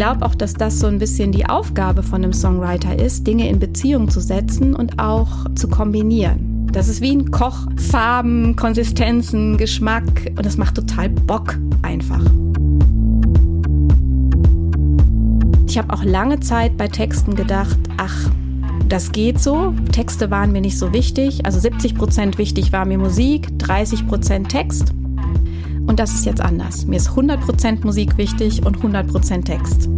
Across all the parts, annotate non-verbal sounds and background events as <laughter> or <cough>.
glaube auch, dass das so ein bisschen die Aufgabe von einem Songwriter ist, Dinge in Beziehung zu setzen und auch zu kombinieren. Das ist wie ein Koch. Farben, Konsistenzen, Geschmack und das macht total Bock einfach. Ich habe auch lange Zeit bei Texten gedacht, ach, das geht so. Texte waren mir nicht so wichtig. Also 70 Prozent wichtig war mir Musik, 30 Prozent Text. Und das ist jetzt anders. Mir ist 100 Prozent Musik wichtig und 100 Prozent Text.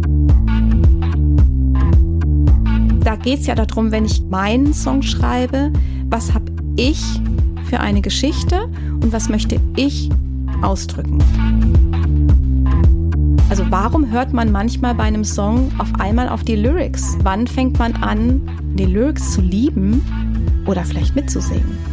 Da geht es ja darum, wenn ich meinen Song schreibe, was habe ich für eine Geschichte und was möchte ich ausdrücken. Also warum hört man manchmal bei einem Song auf einmal auf die Lyrics? Wann fängt man an, die Lyrics zu lieben oder vielleicht mitzusingen?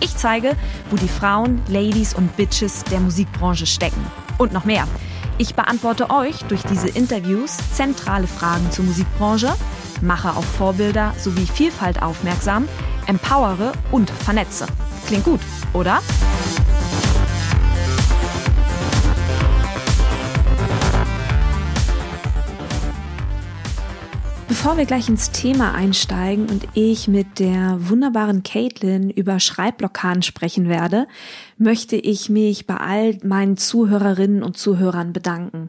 Ich zeige, wo die Frauen, Ladies und Bitches der Musikbranche stecken. Und noch mehr. Ich beantworte euch durch diese Interviews zentrale Fragen zur Musikbranche, mache auf Vorbilder sowie Vielfalt aufmerksam, empowere und vernetze. Klingt gut, oder? Bevor wir gleich ins Thema einsteigen und ich mit der wunderbaren Caitlin über Schreibblockaden sprechen werde, möchte ich mich bei all meinen Zuhörerinnen und Zuhörern bedanken.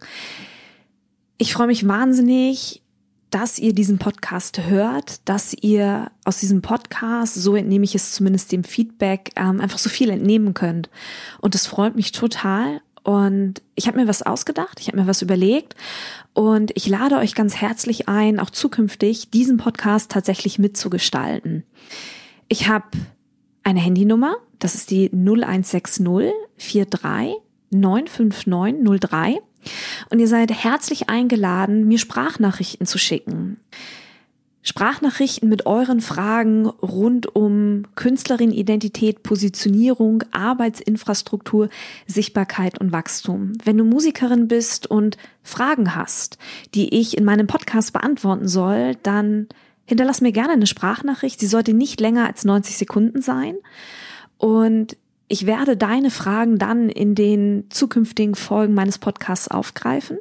Ich freue mich wahnsinnig, dass ihr diesen Podcast hört, dass ihr aus diesem Podcast, so entnehme ich es zumindest dem Feedback, ähm, einfach so viel entnehmen könnt. Und das freut mich total. Und ich habe mir was ausgedacht, ich habe mir was überlegt und ich lade euch ganz herzlich ein, auch zukünftig diesen Podcast tatsächlich mitzugestalten. Ich habe eine Handynummer, das ist die 0160 43 959 03. Und ihr seid herzlich eingeladen, mir Sprachnachrichten zu schicken. Sprachnachrichten mit euren Fragen rund um Künstlerin, Identität, Positionierung, Arbeitsinfrastruktur, Sichtbarkeit und Wachstum. Wenn du Musikerin bist und Fragen hast, die ich in meinem Podcast beantworten soll, dann hinterlass mir gerne eine Sprachnachricht. Sie sollte nicht länger als 90 Sekunden sein. Und ich werde deine Fragen dann in den zukünftigen Folgen meines Podcasts aufgreifen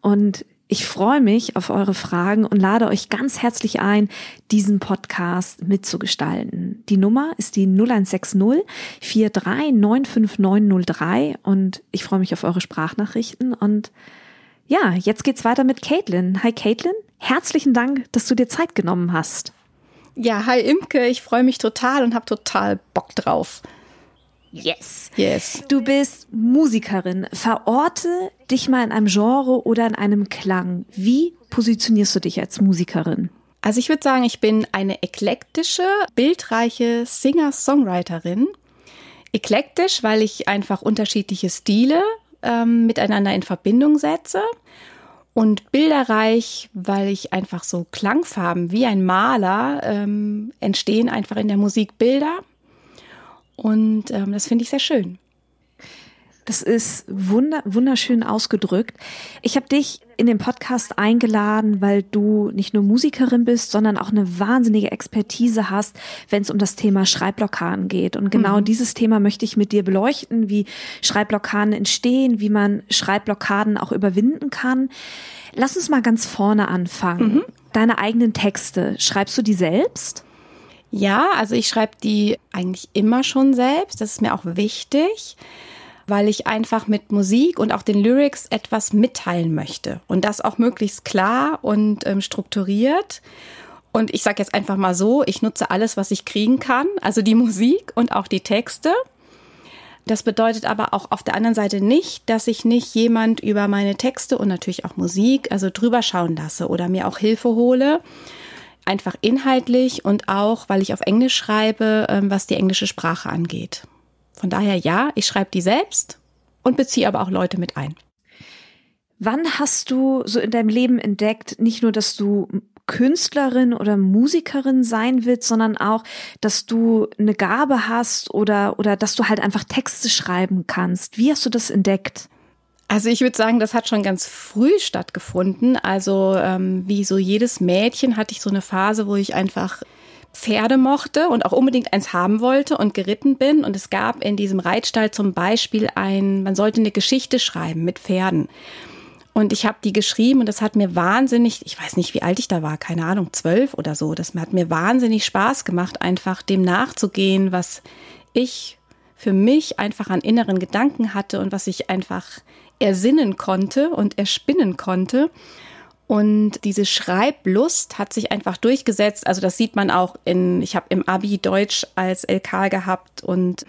und ich freue mich auf eure Fragen und lade euch ganz herzlich ein, diesen Podcast mitzugestalten. Die Nummer ist die 0160 4395903 und ich freue mich auf eure Sprachnachrichten und ja, jetzt geht's weiter mit Caitlin. Hi Caitlin, herzlichen Dank, dass du dir Zeit genommen hast. Ja, hi Imke, ich freue mich total und habe total Bock drauf. Yes. Yes. Du bist Musikerin. Verorte dich mal in einem Genre oder in einem Klang. Wie positionierst du dich als Musikerin? Also ich würde sagen, ich bin eine eklektische, bildreiche Singer-Songwriterin. Eklektisch, weil ich einfach unterschiedliche Stile ähm, miteinander in Verbindung setze. Und bilderreich, weil ich einfach so Klangfarben wie ein Maler ähm, entstehen einfach in der Musik Bilder. Und ähm, das finde ich sehr schön. Das ist wunder, wunderschön ausgedrückt. Ich habe dich in den Podcast eingeladen, weil du nicht nur Musikerin bist, sondern auch eine wahnsinnige Expertise hast, wenn es um das Thema Schreibblockaden geht. Und genau mhm. dieses Thema möchte ich mit dir beleuchten, wie Schreibblockaden entstehen, wie man Schreibblockaden auch überwinden kann. Lass uns mal ganz vorne anfangen. Mhm. Deine eigenen Texte, schreibst du die selbst? Ja, also ich schreibe die eigentlich immer schon selbst. Das ist mir auch wichtig, weil ich einfach mit Musik und auch den Lyrics etwas mitteilen möchte. Und das auch möglichst klar und ähm, strukturiert. Und ich sage jetzt einfach mal so, ich nutze alles, was ich kriegen kann, also die Musik und auch die Texte. Das bedeutet aber auch auf der anderen Seite nicht, dass ich nicht jemand über meine Texte und natürlich auch Musik, also drüber schauen lasse oder mir auch Hilfe hole Einfach inhaltlich und auch, weil ich auf Englisch schreibe, ähm, was die englische Sprache angeht. Von daher ja, ich schreibe die selbst und beziehe aber auch Leute mit ein. Wann hast du so in deinem Leben entdeckt, nicht nur, dass du Künstlerin oder Musikerin sein willst, sondern auch, dass du eine Gabe hast oder, oder dass du halt einfach Texte schreiben kannst. Wie hast du das entdeckt? Also ich würde sagen, das hat schon ganz früh stattgefunden. Also ähm, wie so jedes Mädchen hatte ich so eine Phase, wo ich einfach Pferde mochte und auch unbedingt eins haben wollte und geritten bin. Und es gab in diesem Reitstall zum Beispiel ein, man sollte eine Geschichte schreiben mit Pferden. Und ich habe die geschrieben und das hat mir wahnsinnig, ich weiß nicht, wie alt ich da war, keine Ahnung, zwölf oder so. Das hat mir wahnsinnig Spaß gemacht, einfach dem nachzugehen, was ich für mich einfach an inneren Gedanken hatte und was ich einfach ersinnen konnte und erspinnen konnte. Und diese Schreiblust hat sich einfach durchgesetzt. Also das sieht man auch in, ich habe im Abi Deutsch als LK gehabt und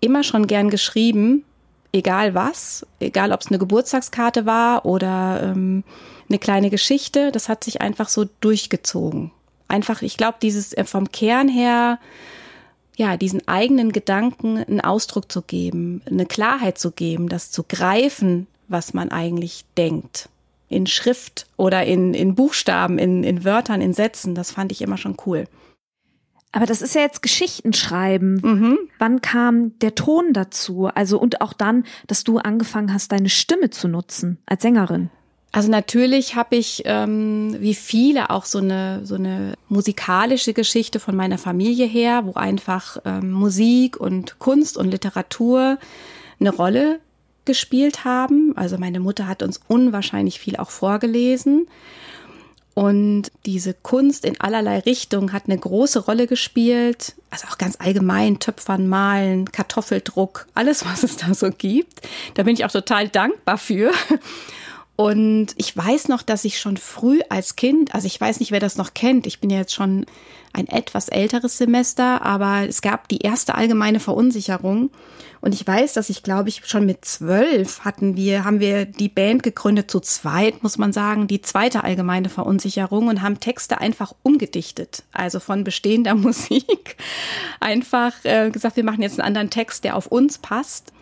immer schon gern geschrieben egal was, egal ob es eine Geburtstagskarte war oder ähm, eine kleine Geschichte, das hat sich einfach so durchgezogen. Einfach, ich glaube, dieses äh, vom Kern her, ja, diesen eigenen Gedanken einen Ausdruck zu geben, eine Klarheit zu geben, das zu greifen, was man eigentlich denkt. In Schrift oder in, in Buchstaben, in, in Wörtern, in Sätzen, das fand ich immer schon cool. Aber das ist ja jetzt Geschichtenschreiben. Mhm. Wann kam der Ton dazu? Also und auch dann, dass du angefangen hast, deine Stimme zu nutzen als Sängerin. Also natürlich habe ich, ähm, wie viele, auch so eine so eine musikalische Geschichte von meiner Familie her, wo einfach ähm, Musik und Kunst und Literatur eine Rolle gespielt haben. Also meine Mutter hat uns unwahrscheinlich viel auch vorgelesen. Und diese Kunst in allerlei Richtungen hat eine große Rolle gespielt. Also auch ganz allgemein, Töpfern, Malen, Kartoffeldruck, alles, was es da so gibt. Da bin ich auch total dankbar für. Und ich weiß noch, dass ich schon früh als Kind, also ich weiß nicht, wer das noch kennt, ich bin ja jetzt schon ein etwas älteres Semester, aber es gab die erste allgemeine Verunsicherung. Und ich weiß, dass ich, glaube ich, schon mit zwölf hatten wir, haben wir die Band gegründet, zu zweit, muss man sagen, die zweite allgemeine Verunsicherung und haben Texte einfach umgedichtet. Also von bestehender <laughs> Musik einfach äh, gesagt, wir machen jetzt einen anderen Text, der auf uns passt.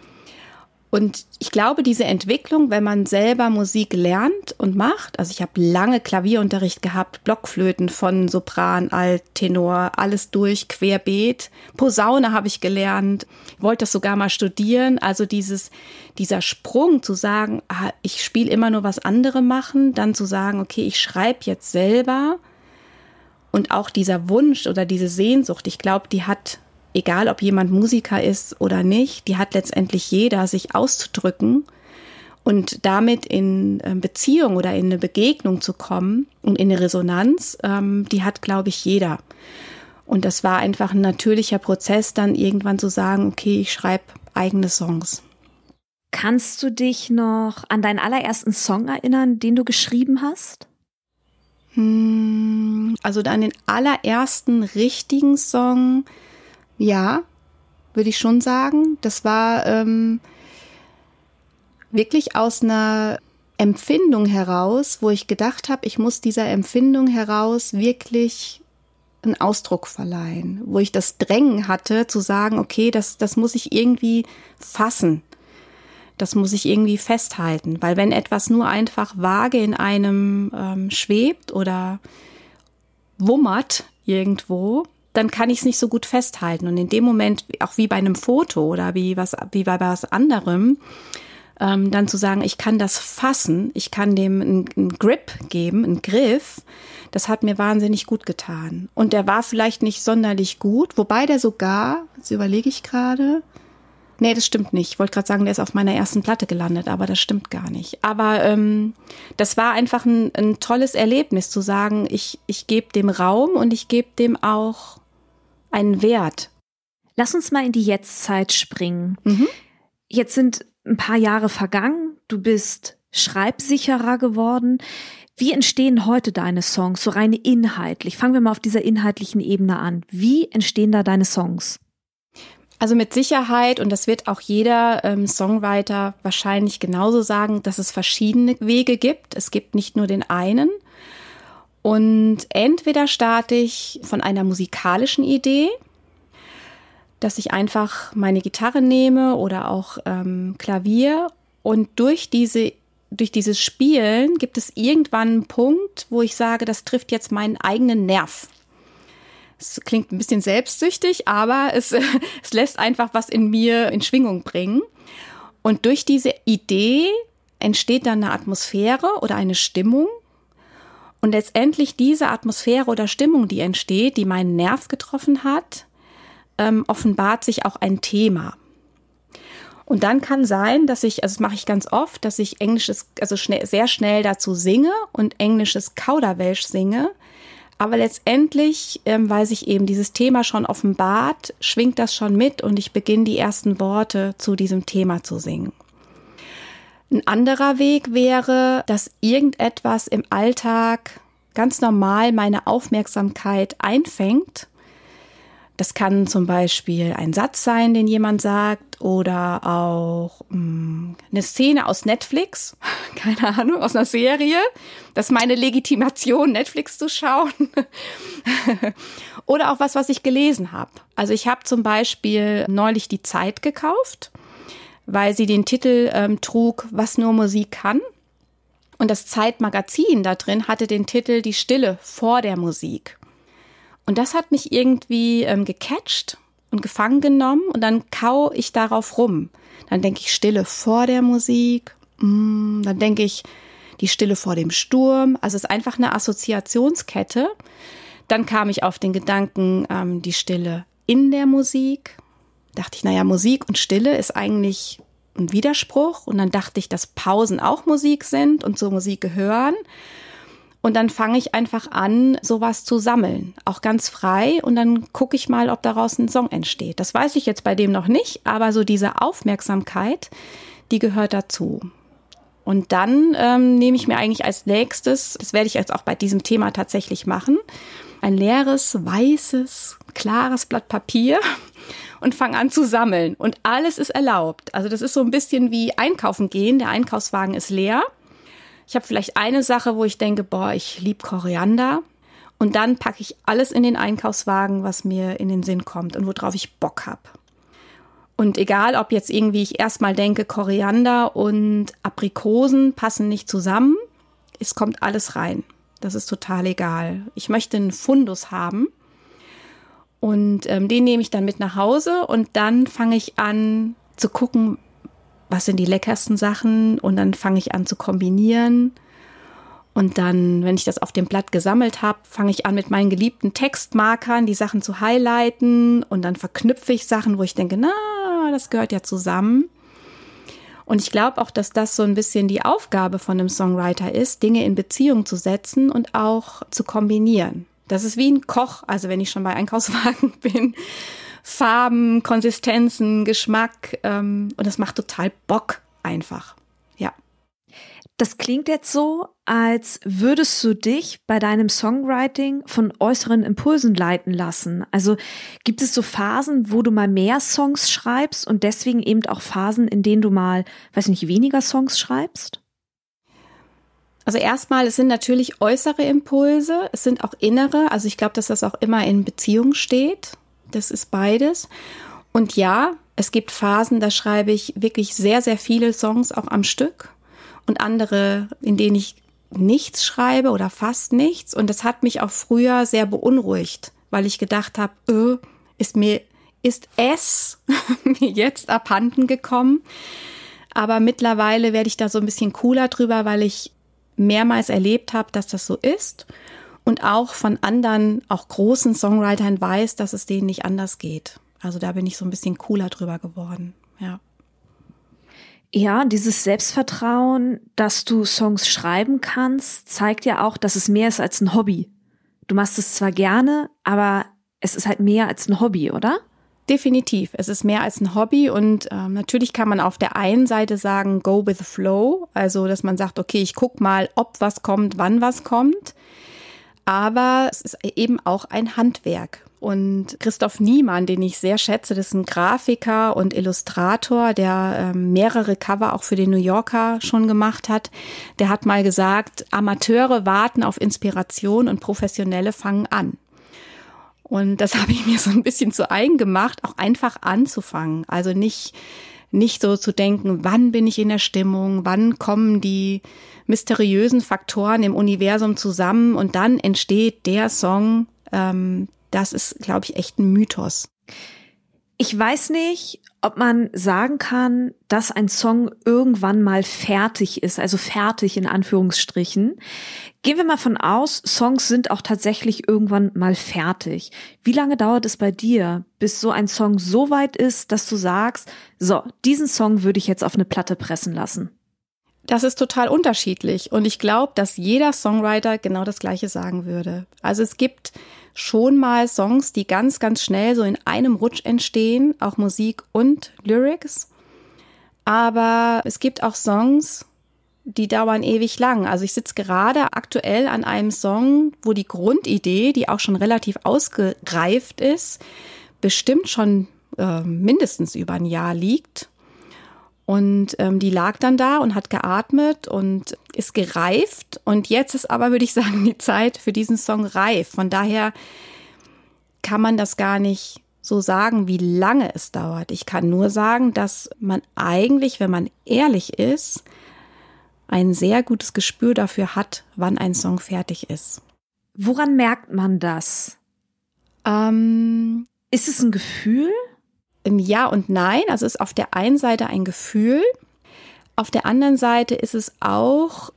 Und ich glaube, diese Entwicklung, wenn man selber Musik lernt und macht, also ich habe lange Klavierunterricht gehabt, Blockflöten von Sopran, Alt, Tenor, alles durch, querbeet. Posaune habe ich gelernt, wollte das sogar mal studieren. Also dieses, dieser Sprung zu sagen, ah, ich spiele immer nur was andere machen, dann zu sagen, okay, ich schreibe jetzt selber. Und auch dieser Wunsch oder diese Sehnsucht, ich glaube, die hat egal ob jemand Musiker ist oder nicht, die hat letztendlich jeder, sich auszudrücken und damit in ähm, Beziehung oder in eine Begegnung zu kommen und in eine Resonanz, ähm, die hat, glaube ich, jeder. Und das war einfach ein natürlicher Prozess, dann irgendwann zu sagen, okay, ich schreibe eigene Songs. Kannst du dich noch an deinen allerersten Song erinnern, den du geschrieben hast? Hm, also an den allerersten richtigen Song, ja, würde ich schon sagen. Das war ähm, wirklich aus einer Empfindung heraus, wo ich gedacht habe, ich muss dieser Empfindung heraus wirklich einen Ausdruck verleihen, wo ich das Drängen hatte zu sagen, okay, das, das muss ich irgendwie fassen. Das muss ich irgendwie festhalten, weil wenn etwas nur einfach vage in einem ähm, schwebt oder wummert irgendwo, dann kann ich es nicht so gut festhalten. Und in dem Moment, auch wie bei einem Foto oder wie was, wie bei was anderem, ähm, dann zu sagen, ich kann das fassen, ich kann dem einen, Grip geben, einen Griff, das hat mir wahnsinnig gut getan. Und der war vielleicht nicht sonderlich gut, wobei der sogar, jetzt überlege ich gerade, Nee, das stimmt nicht. Ich wollte gerade sagen, der ist auf meiner ersten Platte gelandet, aber das stimmt gar nicht. Aber ähm, das war einfach ein, ein tolles Erlebnis zu sagen, ich, ich gebe dem Raum und ich gebe dem auch einen Wert. Lass uns mal in die Jetztzeit springen. Mhm. Jetzt sind ein paar Jahre vergangen. Du bist schreibsicherer geworden. Wie entstehen heute deine Songs, so rein inhaltlich? Fangen wir mal auf dieser inhaltlichen Ebene an. Wie entstehen da deine Songs? Also mit Sicherheit, und das wird auch jeder ähm, Songwriter wahrscheinlich genauso sagen, dass es verschiedene Wege gibt. Es gibt nicht nur den einen. Und entweder starte ich von einer musikalischen Idee, dass ich einfach meine Gitarre nehme oder auch ähm, Klavier und durch diese durch dieses Spielen gibt es irgendwann einen Punkt, wo ich sage, das trifft jetzt meinen eigenen Nerv. Es klingt ein bisschen selbstsüchtig, aber es, <laughs> es lässt einfach was in mir in Schwingung bringen. Und durch diese Idee entsteht dann eine Atmosphäre oder eine Stimmung. Und letztendlich diese Atmosphäre oder Stimmung, die entsteht, die meinen Nerv getroffen hat, ähm, offenbart sich auch ein Thema. Und dann kann sein, dass ich, also das mache ich ganz oft, dass ich englisches, also schnell, sehr schnell dazu singe und englisches Kauderwelsch singe. Aber letztendlich, ähm, weil sich eben dieses Thema schon offenbart, schwingt das schon mit und ich beginne die ersten Worte zu diesem Thema zu singen. Ein anderer Weg wäre, dass irgendetwas im Alltag ganz normal meine Aufmerksamkeit einfängt das kann zum Beispiel ein Satz sein, den jemand sagt, oder auch mh, mm, eine Szene aus Netflix, <laughs> keine Ahnung, aus einer Serie. Das ist meine Legitimation, Netflix zu schauen. <laughs> oder auch was, was ich gelesen habe. Also ich habe zum Beispiel neulich die Zeit gekauft, weil sie den Titel ähm, trug, was nur Musik kann. Und das Zeitmagazin da drin hatte den Titel Die Stille vor der Musik. Und das hat mich irgendwie ähm, gecatcht und gefangen genommen und dann kau ich darauf rum. Dann denke ich Stille vor der Musik, mm, dann denke ich die Stille vor dem Sturm. Also es ist einfach eine Assoziationskette. Dann kam ich auf den Gedanken, ähm, die Stille in der Musik. Dachte ich, naja, Musik und Stille ist eigentlich ein Widerspruch. Und dann dachte ich, dass Pausen auch Musik sind und zur Musik gehören. Und dann fange ich einfach an, sowas zu sammeln, auch ganz frei. Und dann gucke ich mal, ob daraus ein Song entsteht. Das weiß ich jetzt bei dem noch nicht, aber so diese Aufmerksamkeit, die gehört dazu. Und dann ähm, nehme ich mir eigentlich als nächstes, das werde ich jetzt auch bei diesem Thema tatsächlich machen, ein leeres, weißes, klares Blatt Papier und fange an zu sammeln. Und alles ist erlaubt. Also das ist so ein bisschen wie einkaufen gehen. Der Einkaufswagen ist leer ich habe vielleicht eine Sache, wo ich denke, boah, ich liebe Koriander. Und dann packe ich alles in den Einkaufswagen, was mir in den Sinn kommt und worauf ich Bock habe. Und egal, ob jetzt irgendwie ich erstmal denke, Koriander und Aprikosen passen nicht zusammen, es kommt alles rein. Das ist total egal. Ich möchte einen Fundus haben. Und ähm, den nehme ich dann mit nach Hause und dann fange ich an zu gucken, was sind die leckersten Sachen und dann fange ich an zu kombinieren. Und dann, wenn ich das auf dem Blatt gesammelt habe, fange ich an mit meinen geliebten Textmarkern die Sachen zu highlighten und dann verknüpfe ich Sachen, wo ich denke, na, das gehört ja zusammen. Und ich glaube auch, dass das so ein bisschen die Aufgabe von einem Songwriter ist, Dinge in Beziehung zu setzen und auch zu kombinieren. Das ist wie ein Koch, also wenn ich schon bei Einkaufswagen <laughs> bin Farben, Konsistenzen, Geschmack. Ähm, und das macht total Bock einfach. Ja. Das klingt jetzt so, als würdest du dich bei deinem Songwriting von äußeren Impulsen leiten lassen. Also gibt es so Phasen, wo du mal mehr Songs schreibst und deswegen eben auch Phasen, in denen du mal, weiß nicht, weniger Songs schreibst? Also erstmal, es sind natürlich äußere Impulse, es sind auch innere. Also ich glaube, dass das auch immer in Beziehung steht. Das ist beides. Und ja, es gibt Phasen, da schreibe ich wirklich sehr, sehr viele Songs auch am Stück und andere, in denen ich nichts schreibe oder fast nichts. Und das hat mich auch früher sehr beunruhigt, weil ich gedacht habe, öh, ist mir, ist es <laughs> mir jetzt abhanden gekommen. Aber mittlerweile werde ich da so ein bisschen cooler drüber, weil ich mehrmals erlebt habe, dass das so ist und auch von anderen, auch großen Songwritern weiß, dass es denen nicht anders geht. Also da bin ich so ein bisschen cooler drüber geworden, ja. Ja, dieses Selbstvertrauen, dass du Songs schreiben kannst, zeigt ja auch, dass es mehr ist als ein Hobby. Du machst es zwar gerne, aber es ist halt mehr als ein Hobby, oder? Definitiv. Es ist mehr als ein Hobby und ähm, natürlich kann man auf der einen Seite sagen, go with the flow, also dass man sagt, okay, ich guck mal, ob was kommt, wann was kommt aber es ist eben auch ein Handwerk. Und Christoph Niemann, den ich sehr schätze, das ist ein Grafiker und Illustrator, der äh, mehrere Cover auch für den New Yorker schon gemacht hat. Der hat mal gesagt, Amateure warten auf Inspiration und Professionelle fangen an. Und das <laughs> habe ich mir so ein bisschen zu eigen gemacht, auch einfach anzufangen. Also nicht, nicht so zu denken, wann bin ich in der Stimmung, wann kommen die mysteriösen Faktoren im Universum zusammen und dann entsteht der Song, ähm, das ist, glaube ich, echt ein Mythos. Ich weiß nicht, ob man sagen kann, dass ein Song irgendwann mal fertig ist, also fertig in Anführungsstrichen. Gehen wir mal von aus, Songs sind auch tatsächlich irgendwann mal fertig. Wie lange dauert es bei dir, bis so ein Song so weit ist, dass du sagst, so, diesen Song würde ich jetzt auf eine Platte pressen lassen? Das ist total unterschiedlich und ich glaube, dass jeder Songwriter genau das gleiche sagen würde. Also es gibt schon mal Songs, die ganz, ganz schnell so in einem Rutsch entstehen, auch Musik und Lyrics. Aber es gibt auch Songs, die dauern ewig lang. Also ich sitze gerade aktuell an einem Song, wo die Grundidee, die auch schon relativ ausgereift ist, bestimmt schon äh, mindestens über ein Jahr liegt. Und ähm, die lag dann da und hat geatmet und ist gereift. Und jetzt ist aber, würde ich <laughs> sagen, die Zeit für diesen Song reif. Von daher kann man das gar nicht so sagen, wie lange es dauert. Ich kann nur sagen, dass man eigentlich, wenn man ehrlich ist, ein sehr gutes Gespür dafür hat, wann ein Song fertig ist. Woran merkt man das? Ähm, ist es ein Gefühl? Ja und nein. Also ist auf der einen Seite ein Gefühl, auf der anderen Seite ist es auch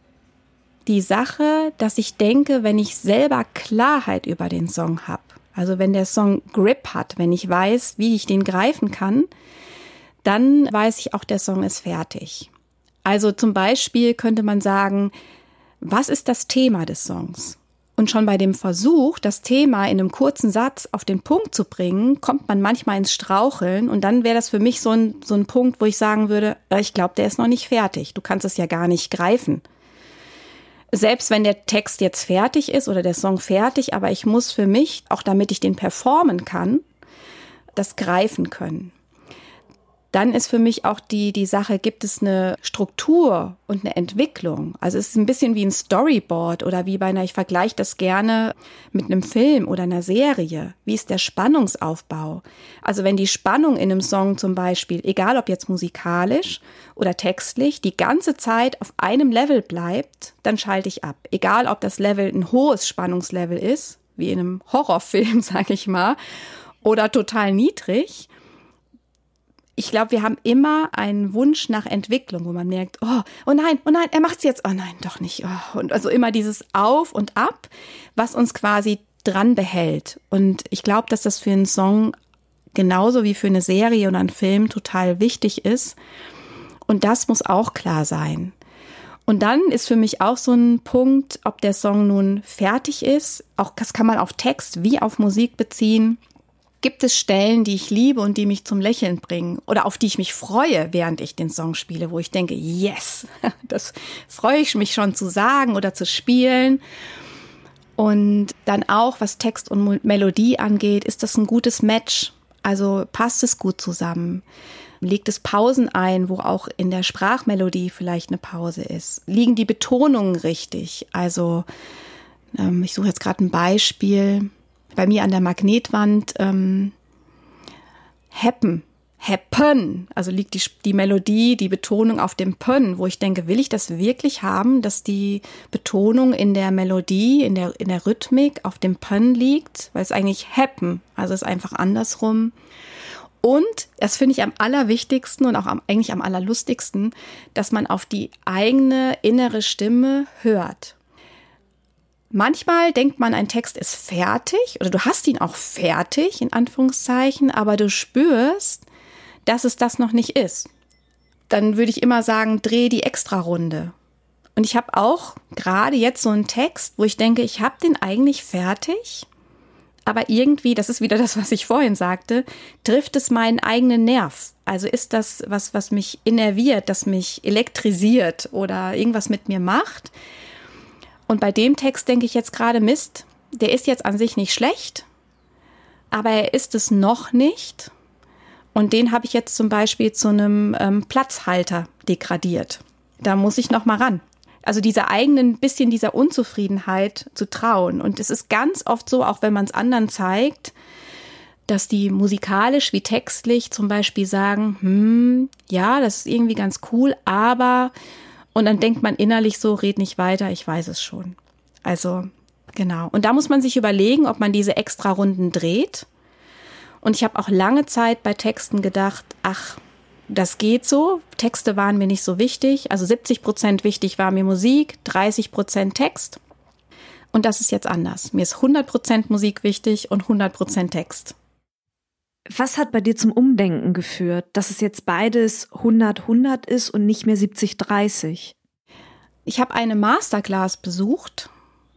die Sache, dass ich denke, wenn ich selber Klarheit über den Song habe, also wenn der Song Grip hat, wenn ich weiß, wie ich den greifen kann, dann weiß ich auch, der Song ist fertig. Also zum Beispiel könnte man sagen, was ist das Thema des Songs? Und schon bei dem Versuch, das Thema in einem kurzen Satz auf den Punkt zu bringen, kommt man manchmal ins Straucheln. Und dann wäre das für mich so ein, so ein Punkt, wo ich sagen würde, äh, ich glaube, der ist noch nicht fertig. Du kannst es ja gar nicht greifen. Selbst wenn der Text jetzt fertig ist oder der Song fertig, aber ich muss für mich, auch damit ich den performen kann, das greifen können dann ist für mich auch die, die Sache, gibt es eine Struktur und eine Entwicklung? Also es ist ein bisschen wie ein Storyboard oder wie bei einer, ich vergleiche das gerne mit einem Film oder einer Serie. Wie ist der Spannungsaufbau? Also wenn die Spannung in einem Song zum Beispiel, egal ob jetzt musikalisch oder textlich, die ganze Zeit auf einem Level bleibt, dann schalte ich ab. Egal ob das Level ein hohes Spannungslevel ist, wie in einem Horrorfilm, <laughs> sage ich mal, oder total niedrig ich glaube, wir haben immer einen Wunsch nach Entwicklung, wo man merkt, oh, oh nein, oh nein, er macht's jetzt, oh nein, doch nicht. Oh. Und also immer dieses Auf und Ab, was uns quasi dran behält. Und ich glaube, dass das für einen Song genauso wie für eine Serie oder einen Film total wichtig ist. Und das muss auch klar sein. Und dann ist für mich auch so ein Punkt, ob der Song nun fertig ist. Auch das kann man auf Text wie auf Musik beziehen. Gibt es Stellen, die ich liebe und die mich zum Lächeln bringen oder auf die ich mich freue, während ich den Song spiele, wo ich denke, yes, <laughs> das freue ich mich schon zu sagen oder zu spielen. Und dann auch, was Text und Melodie angeht, ist das ein gutes Match? Also passt es gut zusammen? Legt es Pausen ein, wo auch in der Sprachmelodie vielleicht eine Pause ist? Liegen die Betonungen richtig? Also ähm, ich suche jetzt gerade ein Beispiel bei mir an der Magnetwand ähm, happen. Happen, also liegt die, die Melodie, die Betonung auf dem Pön, wo ich denke, will ich das wirklich haben, dass die Betonung in der Melodie, in der, in der Rhythmik auf dem Pön liegt, weil es eigentlich happen, also ist einfach andersrum. Und das finde ich am allerwichtigsten und auch am, eigentlich am allerlustigsten, dass man auf die eigene innere Stimme hört. Manchmal denkt man, ein Text ist fertig oder du hast ihn auch fertig, in Anführungszeichen, aber du spürst, dass es das noch nicht ist. Dann würde ich immer sagen, dreh die Extra-Runde. Und ich habe auch gerade jetzt so einen Text, wo ich denke, ich habe den eigentlich fertig, aber irgendwie, das ist wieder <laughs> das, was ich vorhin sagte, trifft es meinen eigenen Nerv. Also ist das was, was mich innerviert, das mich elektrisiert oder irgendwas mit mir macht. Und bei dem Text denke ich jetzt gerade, Mist, der ist jetzt an sich nicht schlecht, aber er ist es noch nicht. Und den habe ich jetzt zum Beispiel zu einem ähm, Platzhalter degradiert. Da muss ich noch mal ran. Also dieser eigenen bisschen dieser Unzufriedenheit zu trauen. Und es ist ganz oft so, auch wenn man es anderen zeigt, dass die musikalisch wie textlich zum Beispiel sagen, hm, ja, das ist irgendwie ganz cool, aber und dann denkt man innerlich so, red nicht weiter, ich weiß es schon. Also genau. Und da muss man sich überlegen, ob man diese extra Runden dreht. Und ich habe auch lange Zeit bei Texten gedacht, ach, das geht so. Texte waren mir nicht so wichtig. Also 70 Prozent wichtig war mir Musik, 30 Prozent Text. Und das ist jetzt anders. Mir ist 100 Prozent Musik wichtig und 100 Prozent Text. Was hat bei dir zum Umdenken geführt, dass es jetzt beides 100-100 ist und nicht mehr 70-30? Ich habe eine Masterclass besucht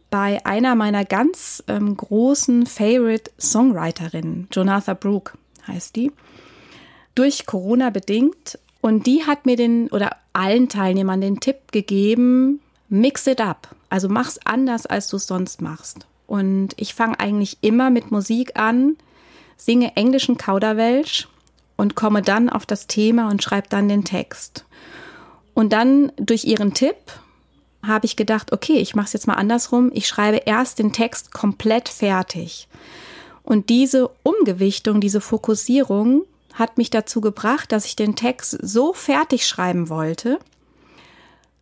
bei einer meiner ganz ähm, großen Favorite Songwriterinnen, Jonatha Brooke heißt die, durch Corona bedingt. Und die hat mir den oder allen Teilnehmern den Tipp gegeben, mix it up. Also mach's anders, als du es sonst machst. Und ich fange eigentlich immer mit Musik an, singe englischen Kauderwelsch und komme dann auf das Thema und schreibe dann den Text. Und dann durch ihren Tipp habe ich gedacht, okay, ich mache es jetzt mal andersrum. Ich schreibe erst den Text komplett fertig. Und diese Umgewichtung, diese Fokussierung hat mich dazu gebracht, dass ich den Text so fertig schreiben wollte,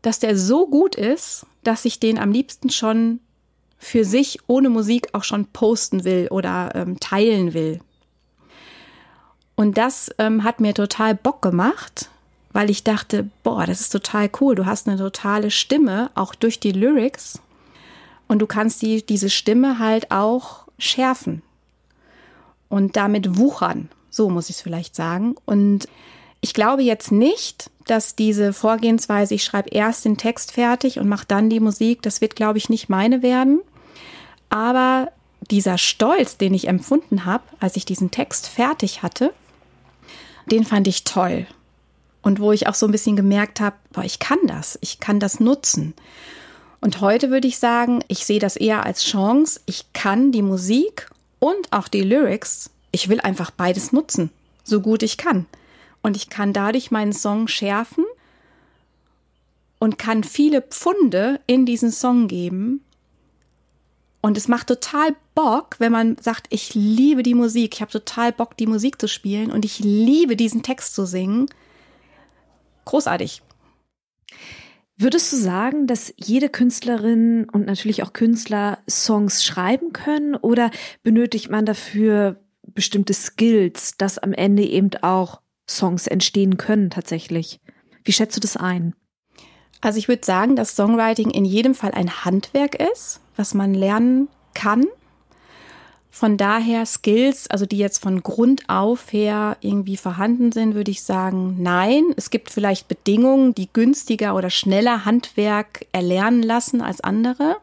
dass der so gut ist, dass ich den am liebsten schon für sich ohne Musik auch schon posten will oder ähm, teilen will. Und das ähm, hat mir total Bock gemacht, weil ich dachte, boah, das ist total cool. Du hast eine totale Stimme, auch durch die Lyrics. Und du kannst die, diese Stimme halt auch schärfen und damit wuchern. So muss ich es vielleicht sagen. Und ich glaube jetzt nicht, dass diese Vorgehensweise, ich schreibe erst den Text fertig und mache dann die Musik, das wird, glaube ich, nicht meine werden. Aber dieser Stolz, den ich empfunden habe, als ich diesen Text fertig hatte, den fand ich toll. Und wo ich auch so ein bisschen gemerkt habe, ich kann das, ich kann das nutzen. Und heute würde ich sagen, ich sehe das eher als Chance. Ich kann die Musik und auch die Lyrics, ich will einfach beides nutzen, so gut ich kann. Und ich kann dadurch meinen Song schärfen und kann viele Pfunde in diesen Song geben, und es macht total Bock, wenn man sagt, ich liebe die Musik, ich habe total Bock, die Musik zu spielen und ich liebe diesen Text zu singen. Großartig. Würdest du sagen, dass jede Künstlerin und natürlich auch Künstler Songs schreiben können oder benötigt man dafür bestimmte Skills, dass am Ende eben auch Songs entstehen können tatsächlich? Wie schätzt du das ein? Also ich würde sagen, dass Songwriting in jedem Fall ein Handwerk ist was man lernen kann. Von daher Skills, also die jetzt von Grund auf her irgendwie vorhanden sind, würde ich sagen, nein. Es gibt vielleicht Bedingungen, die günstiger oder schneller Handwerk erlernen lassen als andere.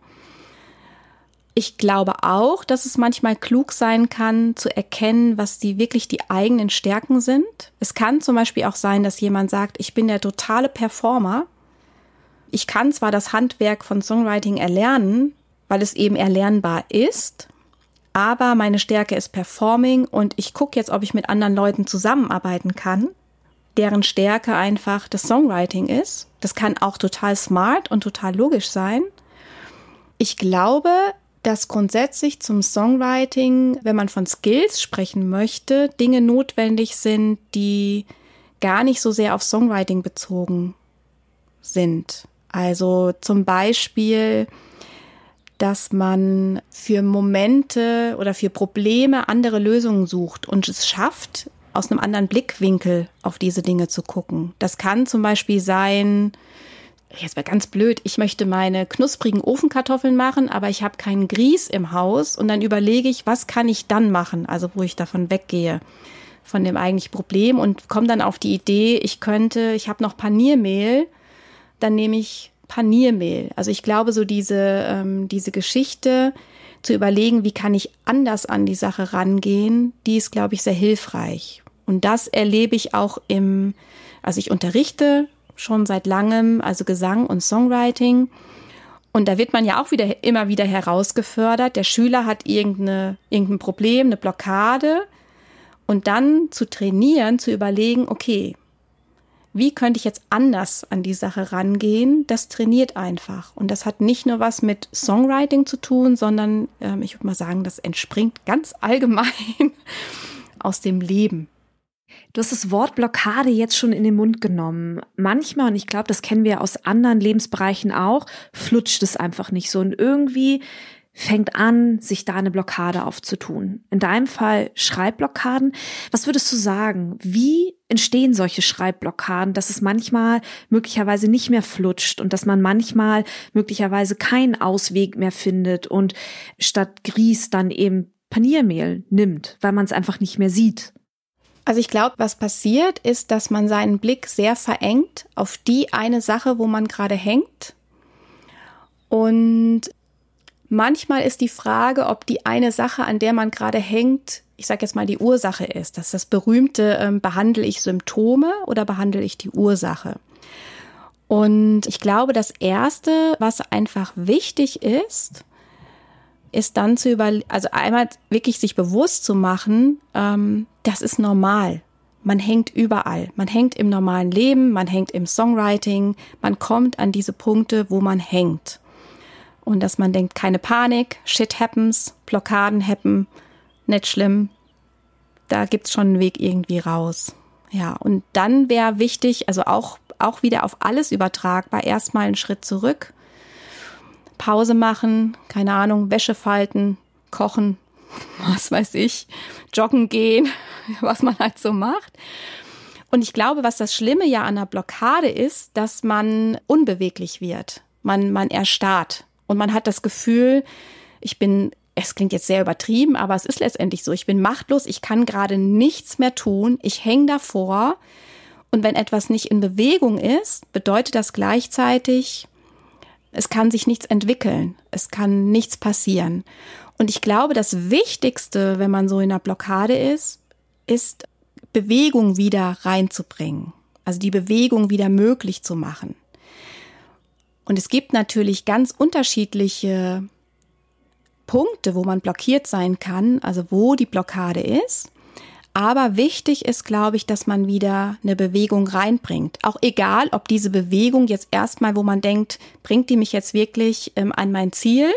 Ich glaube auch, dass es manchmal klug sein kann, zu erkennen, was die wirklich die eigenen Stärken sind. Es kann zum Beispiel auch sein, dass jemand sagt, ich bin der totale Performer. Ich kann zwar das Handwerk von Songwriting erlernen, weil es eben erlernbar ist. Aber meine Stärke ist Performing und ich gucke jetzt, ob ich mit anderen Leuten zusammenarbeiten kann, deren Stärke einfach das Songwriting ist. Das kann auch total smart und total logisch sein. Ich glaube, dass grundsätzlich zum Songwriting, wenn man von Skills sprechen möchte, Dinge notwendig sind, die gar nicht so sehr auf Songwriting bezogen sind. Also zum Beispiel dass man für Momente oder für Probleme andere Lösungen sucht und es schafft, aus einem anderen Blickwinkel auf diese Dinge zu gucken. Das kann zum Beispiel sein, jetzt wäre ganz blöd, ich möchte meine knusprigen Ofenkartoffeln machen, aber ich habe keinen Grieß im Haus und dann überlege ich, was kann ich dann machen, also wo ich davon weggehe von dem eigentlichen Problem und komme dann auf die Idee, ich könnte, ich habe noch Paniermehl, dann nehme ich Paniermehl. Also ich glaube, so diese, ähm, diese Geschichte zu überlegen, wie kann ich anders an die Sache rangehen, die ist, glaube ich, sehr hilfreich. Und das erlebe ich auch im, also ich unterrichte schon seit langem, also Gesang und Songwriting. Und da wird man ja auch wieder immer wieder herausgefördert. Der Schüler hat irgendeine, irgendein Problem, eine Blockade. Und dann zu trainieren, zu überlegen, okay, wie könnte ich jetzt anders an die Sache rangehen, das trainiert einfach. Und das hat nicht nur was mit Songwriting zu tun, sondern ähm, ich würde mal sagen, das entspringt ganz <laughs> allgemein aus dem Leben. Du hast das Wort Blockade jetzt schon in den Mund genommen. Manchmal, und ich glaube, das kennen wir aus anderen Lebensbereichen auch, flutscht es einfach nicht so. Und irgendwie fängt an, sich da eine Blockade aufzutun. In deinem Fall Schreibblockaden. Was würdest du sagen? Wie entstehen solche Schreibblockaden, dass es manchmal möglicherweise nicht mehr flutscht und dass man manchmal möglicherweise keinen Ausweg mehr findet und statt Grieß dann eben Paniermehl nimmt, weil man es einfach nicht mehr sieht? Also ich glaube, was passiert, ist, dass man seinen Blick sehr verengt auf die eine Sache, wo man gerade hängt. Und Manchmal ist die Frage, ob die eine Sache, an der man gerade hängt, ich sage jetzt mal die Ursache ist. Das ist das berühmte, ähm, behandle ich Symptome oder behandle ich die Ursache? Und ich glaube, das Erste, was einfach wichtig ist, ist dann zu über, also einmal wirklich sich bewusst zu machen, ähm, das ist normal. Man hängt überall. Man hängt im normalen Leben, man hängt im Songwriting, man kommt an diese Punkte, wo man hängt. Und dass man denkt, keine Panik, shit happens, Blockaden happen, nicht schlimm. Da gibt's schon einen Weg irgendwie raus. Ja, und dann wäre wichtig, also auch, auch wieder auf alles übertragbar, erstmal einen Schritt zurück, Pause machen, keine Ahnung, Wäsche falten, kochen, <laughs> was weiß ich, joggen gehen, <laughs> was man halt so macht. Und ich glaube, was das Schlimme ja an der Blockade ist, dass man unbeweglich wird. Man, man erstarrt. Und man hat das Gefühl, ich bin, es klingt jetzt sehr übertrieben, aber es ist letztendlich so, ich bin machtlos, ich kann gerade nichts mehr tun, ich hänge davor. Und wenn etwas nicht in Bewegung ist, bedeutet das gleichzeitig, es kann sich nichts entwickeln, es kann nichts passieren. Und ich glaube, das Wichtigste, wenn man so in einer Blockade ist, ist Bewegung wieder reinzubringen. Also die Bewegung wieder möglich zu machen. Und es gibt natürlich ganz unterschiedliche Punkte, wo man blockiert sein kann, also wo die Blockade ist. Aber wichtig ist, glaube ich, dass man wieder eine Bewegung reinbringt. Auch egal, ob diese Bewegung jetzt erstmal, wo man denkt, bringt die mich jetzt wirklich ähm, an mein Ziel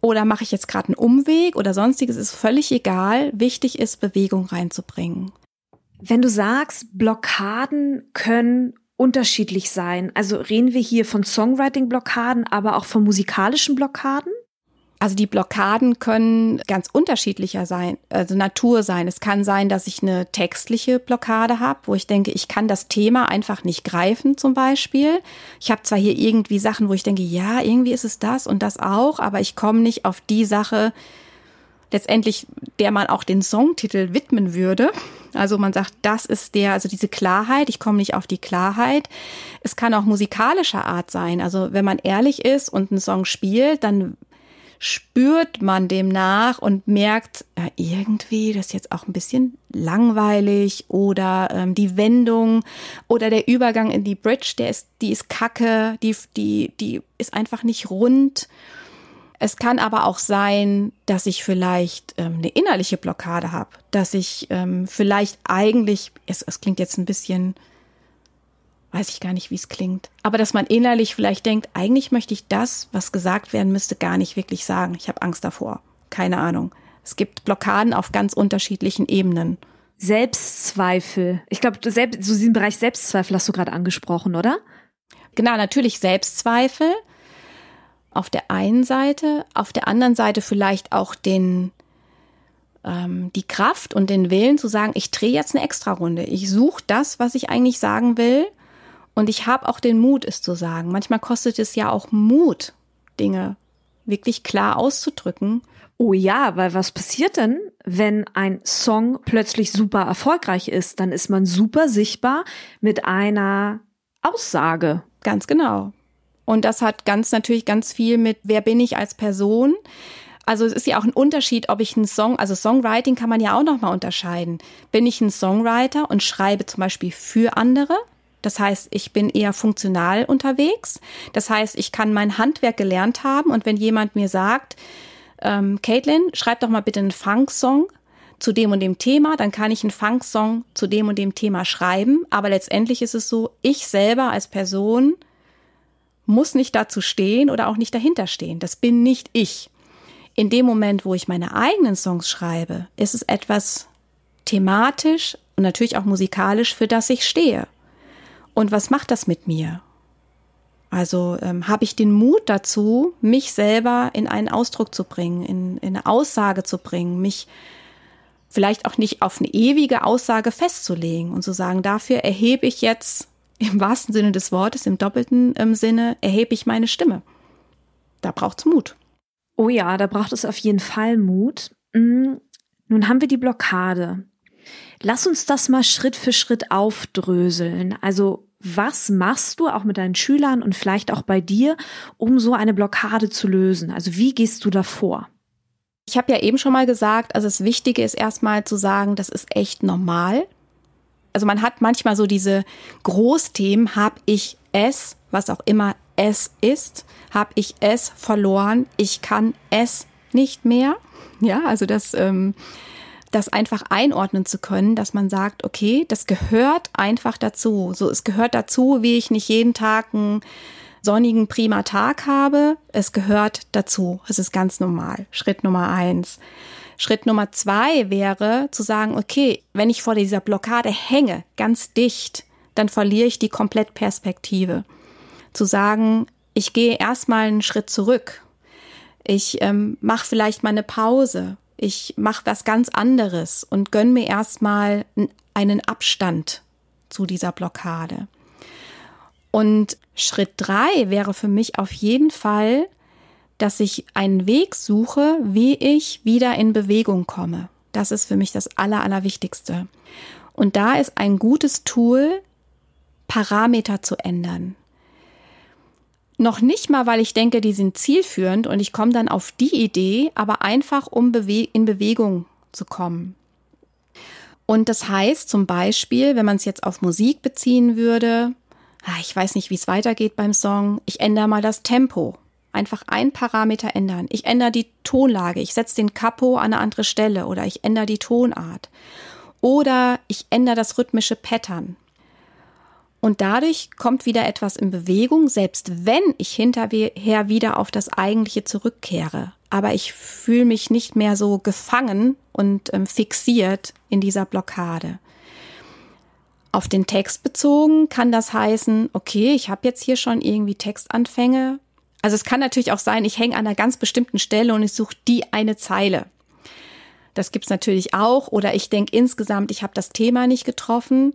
oder mache ich jetzt gerade einen Umweg oder sonstiges, ist völlig egal. Wichtig ist, Bewegung reinzubringen. Wenn du sagst, Blockaden können unterschiedlich sein. Also reden wir hier von Songwriting-Blockaden, aber auch von musikalischen Blockaden? Also die Blockaden können ganz unterschiedlicher sein, also Natur sein. Es kann sein, dass ich eine textliche Blockade habe, wo ich denke, ich kann das Thema einfach nicht greifen zum Beispiel. Ich habe zwar hier irgendwie Sachen, wo ich denke, ja, irgendwie ist es das und das auch, aber ich komme nicht auf die Sache, letztendlich der man auch den Songtitel widmen würde. Also man sagt, das ist der, also diese Klarheit, ich komme nicht auf die Klarheit. Es kann auch musikalischer Art sein. Also wenn man ehrlich ist und einen Song spielt, dann spürt man dem nach und merkt, ja, irgendwie, das ist jetzt auch ein bisschen langweilig oder ähm, die Wendung oder der Übergang in die Bridge, der ist, die ist kacke, die, die, die ist einfach nicht rund. Es kann aber auch sein, dass ich vielleicht ähm, eine innerliche Blockade habe, dass ich ähm, vielleicht eigentlich, es, es klingt jetzt ein bisschen, weiß ich gar nicht, wie es klingt, aber dass man innerlich vielleicht denkt, eigentlich möchte ich das, was gesagt werden müsste, gar nicht wirklich sagen. Ich habe Angst davor. Keine Ahnung. Es gibt Blockaden auf ganz unterschiedlichen Ebenen. Selbstzweifel. Ich glaube, selbst, so diesen Bereich Selbstzweifel hast du gerade angesprochen, oder? Genau, natürlich Selbstzweifel auf der einen Seite, auf der anderen Seite vielleicht auch den ähm, die Kraft und den Willen zu sagen, ich drehe jetzt eine Extra-Runde. Ich suche das, was ich eigentlich sagen will, und ich habe auch den Mut, es zu sagen. Manchmal kostet es ja auch Mut, Dinge wirklich klar auszudrücken. Oh ja, weil was passiert denn, wenn ein Song plötzlich super erfolgreich ist? Dann ist man super sichtbar mit einer Aussage. Ganz genau. Und das hat ganz natürlich ganz viel mit, wer bin ich als Person? Also es ist ja auch ein Unterschied, ob ich einen Song, also Songwriting kann man ja auch nochmal unterscheiden. Bin ich ein Songwriter und schreibe zum Beispiel für andere? Das heißt, ich bin eher funktional unterwegs. Das heißt, ich kann mein Handwerk gelernt haben und wenn jemand mir sagt, ähm, Caitlin, schreib doch mal bitte einen Funk-Song zu dem und dem Thema, dann kann ich einen Funk-Song zu dem und dem Thema schreiben. Aber letztendlich ist es so, ich selber als Person muss nicht dazu stehen oder auch nicht dahinter stehen. Das bin nicht ich. In dem Moment, wo ich meine eigenen Songs schreibe, ist es etwas thematisch und natürlich auch musikalisch, für das ich stehe. Und was macht das mit mir? Also ähm, habe ich den Mut dazu, mich selber in einen Ausdruck zu bringen, in, in eine Aussage zu bringen, mich vielleicht auch nicht auf eine ewige Aussage festzulegen und zu sagen, dafür erhebe ich jetzt im wahrsten Sinne des Wortes, im doppelten ähm, Sinne, erhebe ich meine Stimme. Da braucht es Mut. Oh ja, da braucht es auf jeden Fall Mut. Mm, nun haben wir die Blockade. Lass uns das mal Schritt für Schritt aufdröseln. Also was machst du auch mit deinen Schülern und vielleicht auch bei dir, um so eine Blockade zu lösen? Also wie gehst du davor? Ich habe ja eben schon mal gesagt, also das Wichtige ist erstmal zu sagen, das ist echt normal. Also man hat manchmal so diese Großthemen, habe ich es, was auch immer es ist, habe ich es verloren, ich kann es nicht mehr. Ja, also das ähm, das einfach einordnen zu können, dass man sagt, okay, das gehört einfach dazu. So, es gehört dazu, wie ich nicht jeden Tag einen sonnigen, prima Tag habe. Es gehört dazu. Es ist ganz normal. Schritt Nummer eins. Schritt Nummer zwei wäre zu sagen, okay, wenn ich vor dieser Blockade hänge, ganz dicht, dann verliere ich die Komplettperspektive. Zu sagen, ich gehe erstmal einen Schritt zurück. Ich ähm, mache vielleicht mal eine Pause ich mache was ganz anderes und gönn mir erstmal einen Abstand zu dieser Blockade. Und Schritt drei wäre für mich auf jeden Fall, dass ich einen Weg suche, wie ich wieder in Bewegung komme. Das ist für mich das Aller, Allerwichtigste. Und da ist ein gutes Tool, Parameter zu ändern. Noch nicht mal, weil ich denke, die sind zielführend und ich komme dann auf die Idee, aber einfach, um bewe in Bewegung zu kommen. Und das heißt zum Beispiel, wenn man es jetzt auf Musik beziehen würde, ah, ich weiß nicht, wie es weitergeht beim Song, ich ändere mal das Tempo. Einfach ein Parameter ändern. Ich ändere die Tonlage, ich setze den Capo an eine andere Stelle oder ich ändere die Tonart. Oder ich ändere das rhythmische Pattern. Und dadurch kommt wieder etwas in Bewegung, selbst wenn ich hinterher wieder auf das Eigentliche zurückkehre. Aber ich fühle mich nicht mehr so gefangen und ähm, fixiert in dieser Blockade. Auf den Text bezogen kann das heißen, okay, ich habe jetzt hier schon irgendwie Textanfänge. Also es kann natürlich auch sein, ich hänge an einer ganz bestimmten Stelle und ich suche die eine Zeile. Das gibt's natürlich auch. Oder ich denke insgesamt, ich habe das Thema nicht getroffen.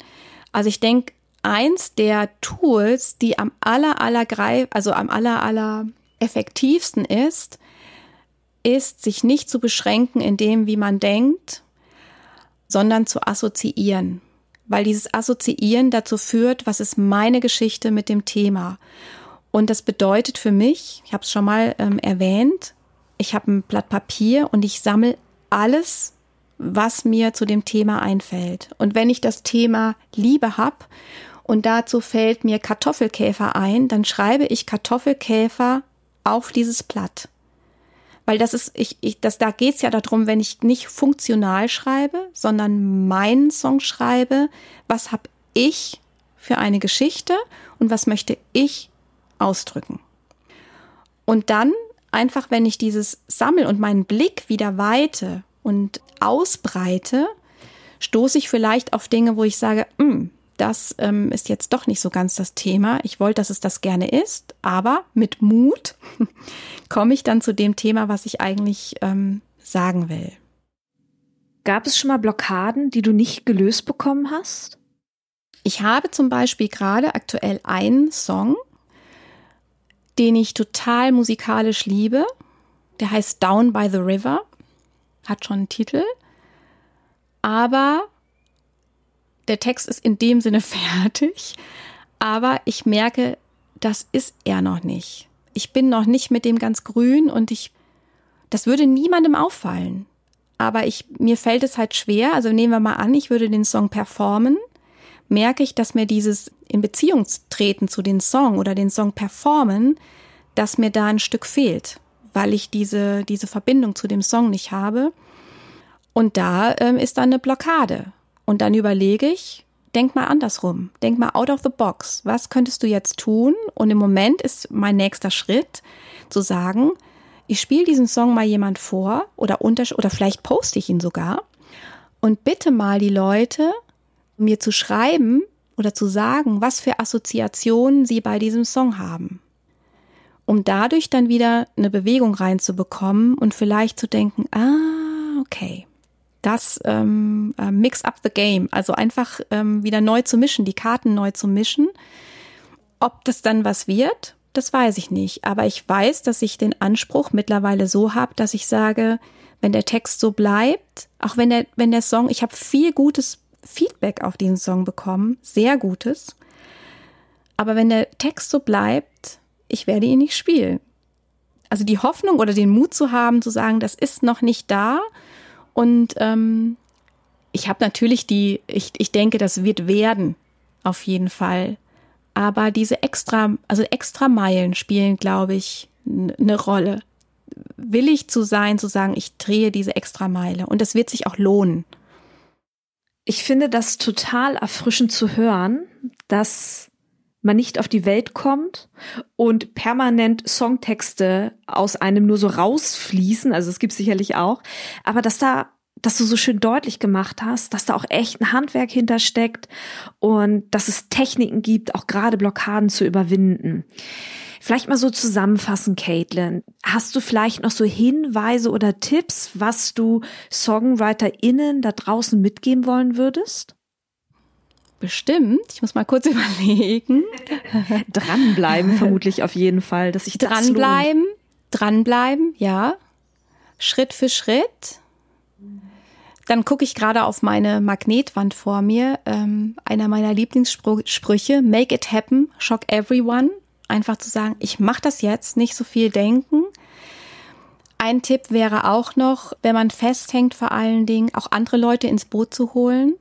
Also ich denke, eins der Tools, die am aller, aller greif, also am aller, aller effektivsten ist, ist, sich nicht zu beschränken in dem, wie man denkt, sondern zu assoziieren. Weil dieses Assoziieren dazu führt, was ist meine Geschichte mit dem Thema. Und das bedeutet für mich, ich habe es schon mal ähm, erwähnt, ich habe ein Blatt Papier und ich sammle alles, was mir zu dem Thema einfällt. Und wenn ich das Thema Liebe habe und dazu fällt mir Kartoffelkäfer ein, dann schreibe ich Kartoffelkäfer auf dieses Blatt. Weil das ist, ich, ich, das, da geht's ja darum, wenn ich nicht funktional schreibe, sondern meinen Song schreibe, was habe ich für eine Geschichte und was möchte ich ausdrücken. Und dann einfach, wenn ich dieses sammel und meinen Blick wieder weite und ausbreite, stoße ich vielleicht auf Dinge, wo ich sage, hm, das ähm, ist jetzt doch nicht so ganz das Thema. Ich wollte, dass es das gerne ist, aber mit Mut <laughs> komme ich dann zu dem Thema, was ich eigentlich ähm, sagen will. Gab es schon mal Blockaden, die du nicht gelöst bekommen hast? Ich habe zum Beispiel gerade aktuell einen Song, den ich total musikalisch liebe. Der heißt Down by the River, hat schon einen Titel. Aber der Text ist in dem Sinne <laughs> fertig, aber ich merke, das ist er noch nicht. Ich bin noch nicht mit dem ganz grün und ich, das würde niemandem auffallen. Aber ich, mir fällt es halt schwer. Also nehmen wir mal an, ich würde den Song performen. merke ich, dass mir dieses in Beziehung treten zu den Song oder den Song performen, dass mir da ein Stück fehlt, weil ich diese, diese Verbindung zu dem Song nicht habe. Und da ähm, ist dann eine Blockade. Und dann überlege ich, denk mal andersrum, denk mal out of the box. Was könntest du jetzt tun? Und im Moment ist mein nächster Schritt zu sagen, ich spiele diesen Song mal jemand vor oder unter oder vielleicht poste ich ihn sogar und bitte mal die Leute mir zu schreiben oder zu sagen, was für Assoziationen sie bei diesem Song haben. Um dadurch dann wieder eine Bewegung reinzubekommen und vielleicht zu denken, ah, okay, das ähm, äh, mix up the game, also einfach ähm, wieder neu zu mischen, die Karten neu zu mischen. Ob das dann was wird, das weiß ich nicht. Aber ich weiß, dass ich den Anspruch mittlerweile so habe, dass ich sage, wenn der Text so bleibt, auch wenn der, wenn der Song, ich habe viel gutes Feedback auf diesen Song bekommen, sehr gutes. Aber wenn der Text so bleibt, ich werde ihn nicht spielen. Also die Hoffnung oder den Mut zu haben, zu sagen, das ist noch nicht da. Und ähm, ich habe natürlich die, ich, ich denke, das wird werden, auf jeden Fall. Aber diese extra, also extra Meilen spielen, glaube ich, eine Rolle. Willig zu sein, zu sagen, ich drehe diese extra Meile. Und das wird sich auch lohnen. Ich finde das total erfrischend zu hören, dass man nicht auf die Welt kommt und permanent Songtexte aus einem nur so rausfließen, also es gibt sicherlich auch, aber dass da dass du so schön deutlich gemacht hast, dass da auch echt ein Handwerk hintersteckt und dass es Techniken gibt, auch gerade Blockaden zu überwinden. Vielleicht mal so zusammenfassen, Caitlin. Hast du vielleicht noch so Hinweise oder Tipps, was du SongwriterInnen da draußen mitgeben wollen würdest? Bestimmt. Ich muss mal kurz <laughs> überlegen. dranbleiben <laughs> vermutlich auf jeden Fall, dass ich dranbleiben, dranbleiben, ja. Schritt für Schritt dann gucke ich gerade auf meine Magnetwand vor mir. Ähm, einer meiner Lieblingssprüche, Make it happen, shock everyone. Einfach zu sagen, ich mache das jetzt, nicht so viel denken. Ein Tipp wäre auch noch, wenn man festhängt, vor allen Dingen auch andere Leute ins Boot zu holen.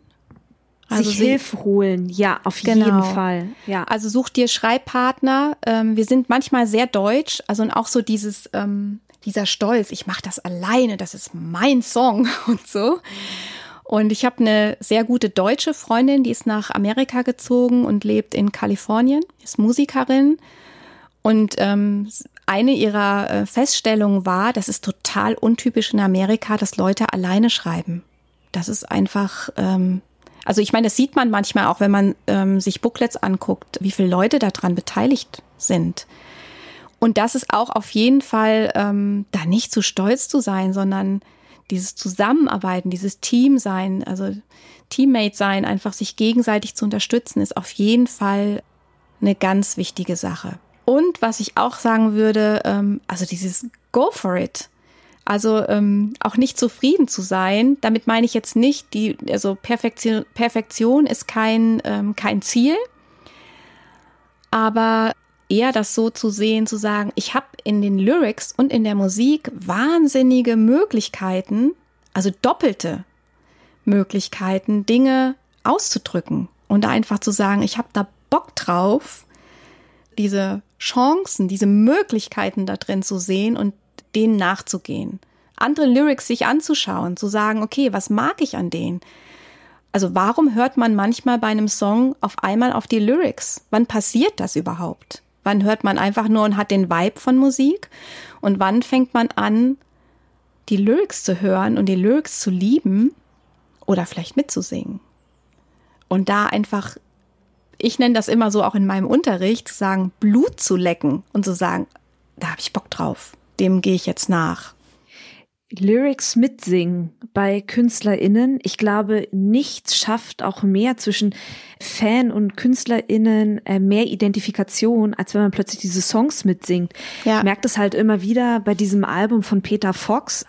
Also sich Hilfe holen, ja, auf genau. jeden Fall. Ja. Also such dir Schreibpartner. Ähm, wir sind manchmal sehr deutsch, also auch so dieses ähm, dieser Stolz, ich mache das alleine, das ist mein Song <laughs> und so. Und ich habe eine sehr gute deutsche Freundin, die ist nach Amerika gezogen und lebt in Kalifornien, ist Musikerin. Und ähm, eine ihrer äh, Feststellungen war, das ist total untypisch in Amerika, dass Leute alleine schreiben. Das ist einfach, ähm, also ich meine, das sieht man manchmal auch, wenn man ähm, sich Booklets anguckt, wie viele Leute daran beteiligt sind. Und das ist auch auf jeden Fall ähm, da nicht zu stolz zu sein, sondern dieses Zusammenarbeiten, dieses Team sein, also Teammate sein, einfach sich gegenseitig zu unterstützen, ist auf jeden Fall eine ganz wichtige Sache. Und was ich auch sagen würde, ähm, also dieses Go for it. Also ähm, auch nicht zufrieden zu sein. Damit meine ich jetzt nicht, die, also Perfektion, Perfektion ist kein, ähm, kein Ziel. Aber eher das so zu sehen, zu sagen, ich habe in den Lyrics und in der Musik wahnsinnige Möglichkeiten, also doppelte Möglichkeiten, Dinge auszudrücken und einfach zu sagen, ich habe da Bock drauf, diese Chancen, diese Möglichkeiten da drin zu sehen und denen nachzugehen. Andere Lyrics sich anzuschauen, zu sagen, okay, was mag ich an denen? Also warum hört man manchmal bei einem Song auf einmal auf die Lyrics? Wann passiert das überhaupt? Wann hört man einfach nur und hat den Vibe von Musik? Und wann fängt man an, die Lyrics zu hören und die Lyrics zu lieben oder vielleicht mitzusingen? Und da einfach, ich nenne das immer so auch in meinem Unterricht, zu sagen, Blut zu lecken und zu sagen, da habe ich Bock drauf, dem gehe ich jetzt nach. Lyrics mitsingen bei KünstlerInnen. Ich glaube, nichts schafft auch mehr zwischen Fan und KünstlerInnen äh, mehr Identifikation, als wenn man plötzlich diese Songs mitsingt. Ja. Ich merke das halt immer wieder bei diesem Album von Peter Fox.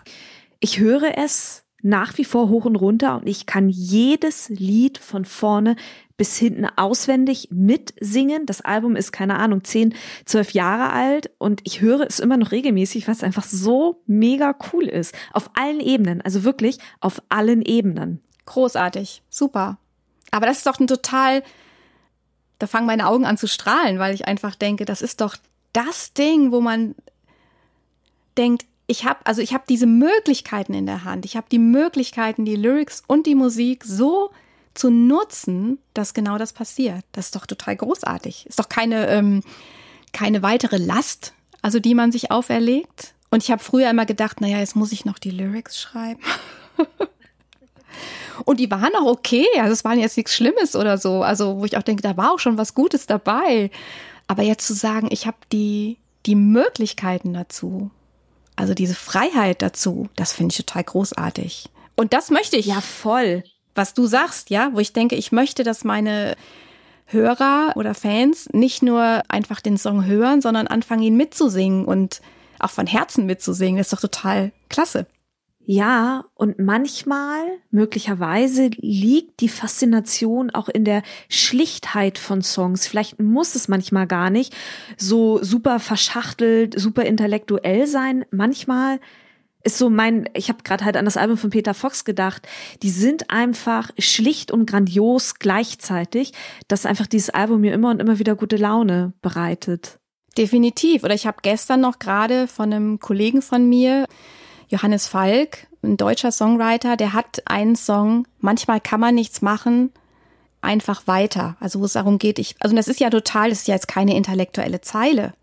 Ich höre es nach wie vor hoch und runter und ich kann jedes Lied von vorne bis hinten auswendig mitsingen. Das Album ist, keine Ahnung, zehn, zwölf Jahre alt und ich höre es immer noch regelmäßig, was einfach so mega cool ist. Auf allen Ebenen, also wirklich auf allen Ebenen. Großartig, super. Aber das ist doch ein total, da fangen meine Augen an zu strahlen, weil ich einfach denke, das ist doch das Ding, wo man denkt, ich habe also ich habe diese Möglichkeiten in der Hand. Ich habe die Möglichkeiten, die Lyrics und die Musik so zu nutzen, dass genau das passiert. Das ist doch total großartig. Ist doch keine ähm, keine weitere Last, also die man sich auferlegt. Und ich habe früher immer gedacht, naja, jetzt muss ich noch die Lyrics schreiben. <laughs> Und die waren auch okay. Also es waren jetzt nichts Schlimmes oder so. Also wo ich auch denke, da war auch schon was Gutes dabei. Aber jetzt zu sagen, ich habe die, die Möglichkeiten dazu, also diese Freiheit dazu, das finde ich total großartig. Und das möchte ich. Ja, voll. Was du sagst, ja, wo ich denke, ich möchte, dass meine Hörer oder Fans nicht nur einfach den Song hören, sondern anfangen, ihn mitzusingen und auch von Herzen mitzusingen. Das ist doch total klasse. Ja, und manchmal, möglicherweise, liegt die Faszination auch in der Schlichtheit von Songs. Vielleicht muss es manchmal gar nicht so super verschachtelt, super intellektuell sein. Manchmal ist so mein, ich habe gerade halt an das Album von Peter Fox gedacht, die sind einfach schlicht und grandios gleichzeitig, dass einfach dieses Album mir immer und immer wieder gute Laune bereitet. Definitiv. Oder ich habe gestern noch gerade von einem Kollegen von mir Johannes Falk, ein deutscher Songwriter, der hat einen Song, manchmal kann man nichts machen, einfach weiter. Also wo es darum geht, ich, also das ist ja total, das ist ja jetzt keine intellektuelle Zeile.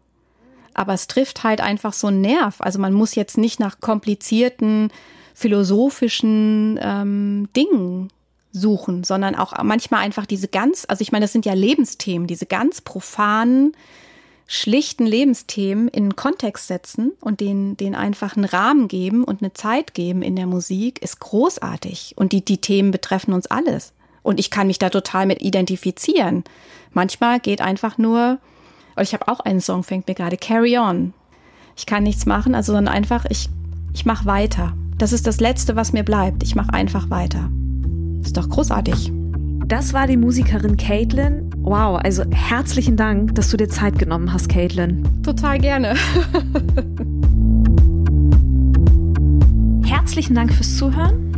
Aber es trifft halt einfach so einen Nerv. Also man muss jetzt nicht nach komplizierten philosophischen ähm, Dingen suchen, sondern auch manchmal einfach diese ganz, also ich meine, das sind ja Lebensthemen, diese ganz profanen, schlichten Lebensthemen in Kontext setzen und den, den einfach einen Rahmen geben und eine Zeit geben in der Musik, ist großartig. Und die, die Themen betreffen uns alles. Und ich kann mich da total mit identifizieren. Manchmal geht einfach nur, ich habe auch einen Song, fängt mir gerade, Carry On. Ich kann nichts machen, also sondern einfach, ich, ich mache weiter. Das ist das Letzte, was mir bleibt. Ich mache einfach weiter. Ist doch großartig. Das war die Musikerin Caitlin. Wow, also herzlichen Dank, dass du dir Zeit genommen hast, Caitlin. Total gerne. herzlichen Dank fürs Zuhören.